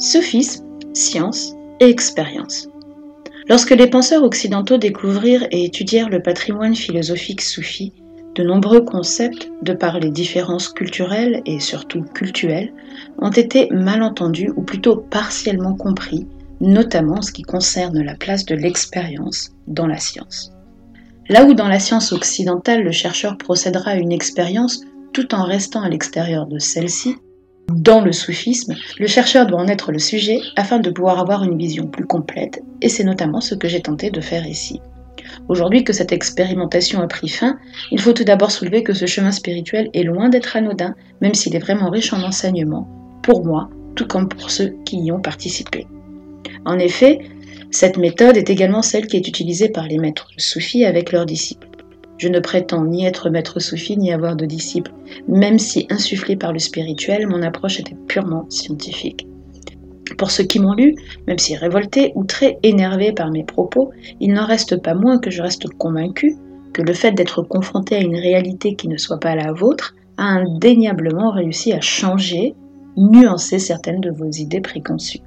Sophisme, science et expérience. Lorsque les penseurs occidentaux découvrirent et étudièrent le patrimoine philosophique soufi, de nombreux concepts, de par les différences culturelles et surtout cultuelles, ont été mal entendus ou plutôt partiellement compris, notamment en ce qui concerne la place de l'expérience dans la science. Là où dans la science occidentale le chercheur procédera à une expérience tout en restant à l'extérieur de celle-ci, dans le soufisme, le chercheur doit en être le sujet afin de pouvoir avoir une vision plus complète, et c'est notamment ce que j'ai tenté de faire ici. Aujourd'hui que cette expérimentation a pris fin, il faut tout d'abord soulever que ce chemin spirituel est loin d'être anodin, même s'il est vraiment riche en enseignements, pour moi, tout comme pour ceux qui y ont participé. En effet, cette méthode est également celle qui est utilisée par les maîtres soufis avec leurs disciples. Je ne prétends ni être maître soufi ni avoir de disciples, même si insufflé par le spirituel, mon approche était purement scientifique. Pour ceux qui m'ont lu, même si révoltés ou très énervés par mes propos, il n'en reste pas moins que je reste convaincu que le fait d'être confronté à une réalité qui ne soit pas la vôtre a indéniablement réussi à changer, nuancer certaines de vos idées préconçues.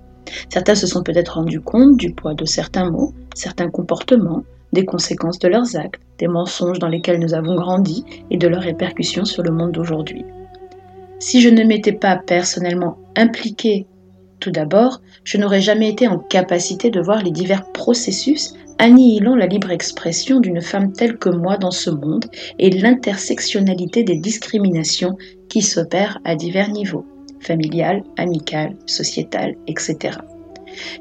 Certains se sont peut-être rendus compte du poids de certains mots, certains comportements, des conséquences de leurs actes, des mensonges dans lesquels nous avons grandi et de leurs répercussions sur le monde d'aujourd'hui. Si je ne m'étais pas personnellement impliqué tout d'abord, je n'aurais jamais été en capacité de voir les divers processus annihilant la libre expression d'une femme telle que moi dans ce monde et l'intersectionnalité des discriminations qui s'opèrent à divers niveaux, familial, amical, sociétal, etc.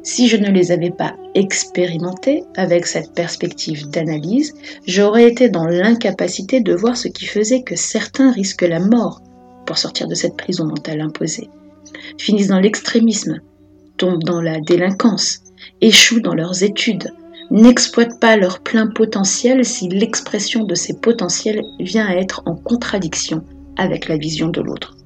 Si je ne les avais pas expérimentés avec cette perspective d'analyse, j'aurais été dans l'incapacité de voir ce qui faisait que certains risquent la mort pour sortir de cette prison mentale imposée finissent dans l'extrémisme, tombent dans la délinquance, échouent dans leurs études, n'exploitent pas leur plein potentiel si l'expression de ces potentiels vient à être en contradiction avec la vision de l'autre.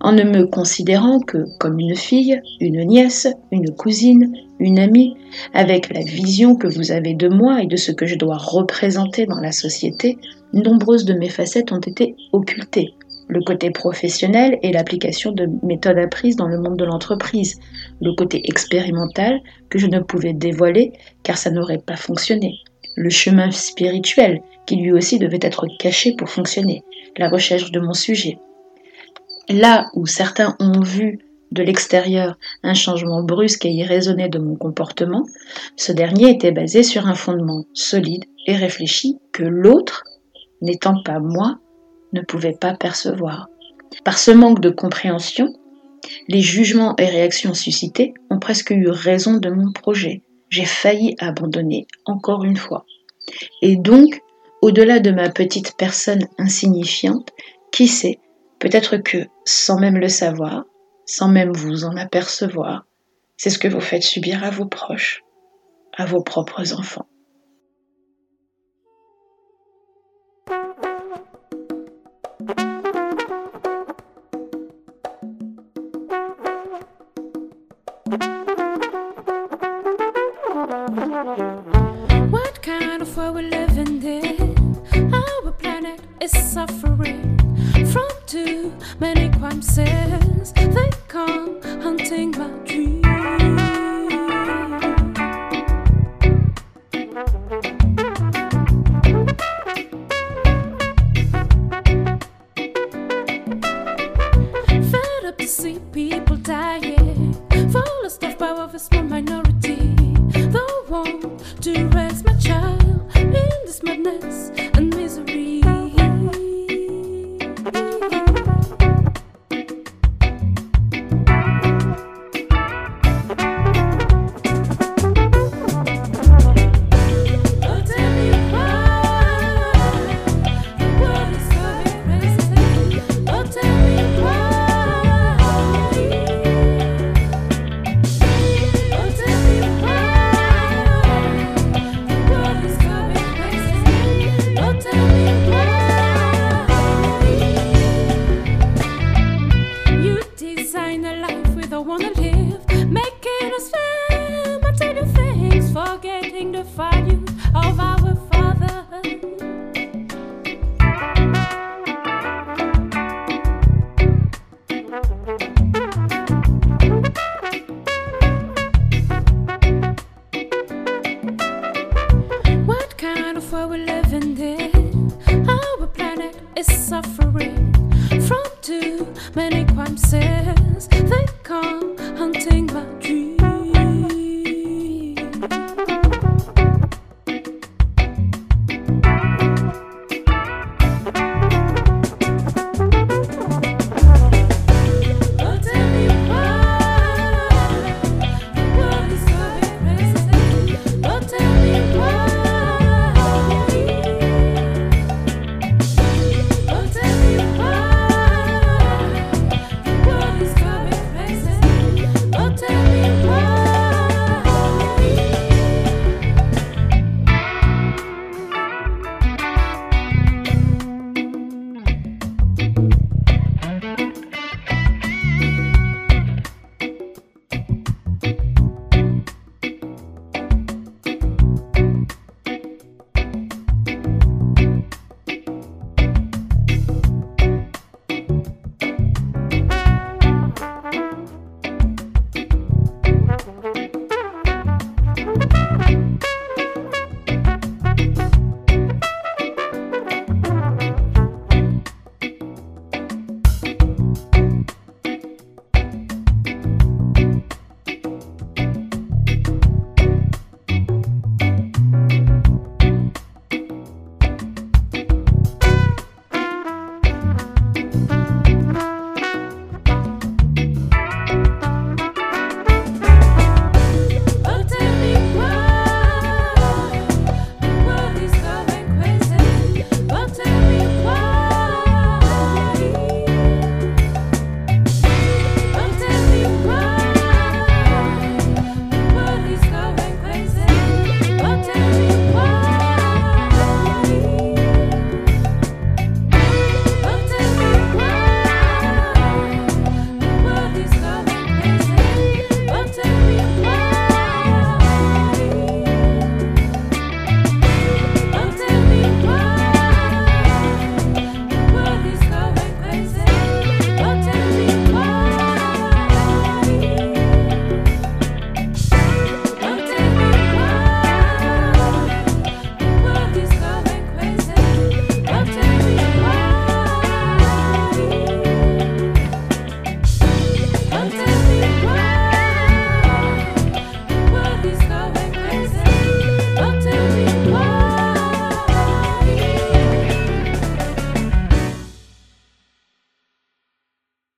En ne me considérant que comme une fille, une nièce, une cousine, une amie, avec la vision que vous avez de moi et de ce que je dois représenter dans la société, nombreuses de mes facettes ont été occultées, le côté professionnel et l'application de méthodes apprises dans le monde de l'entreprise, le côté expérimental que je ne pouvais dévoiler car ça n'aurait pas fonctionné, le chemin spirituel qui lui aussi devait être caché pour fonctionner, la recherche de mon sujet. Là où certains ont vu de l'extérieur un changement brusque et irraisonné de mon comportement, ce dernier était basé sur un fondement solide et réfléchi que l'autre, n'étant pas moi, ne pouvait pas percevoir. Par ce manque de compréhension, les jugements et réactions suscités ont presque eu raison de mon projet. J'ai failli abandonner encore une fois. Et donc, au-delà de ma petite personne insignifiante, qui sait, peut-être que, sans même le savoir, sans même vous en apercevoir, c'est ce que vous faites subir à vos proches, à vos propres enfants. many crime scenes they come hunting my dreams. Fed up to see people dying, full of stuff by of a small minority. Though won't to raise my child in this madness. forgetting the value of our Father. What kind of world we live in there? Our planet is suffering from too many crimes. They come hunting my dreams.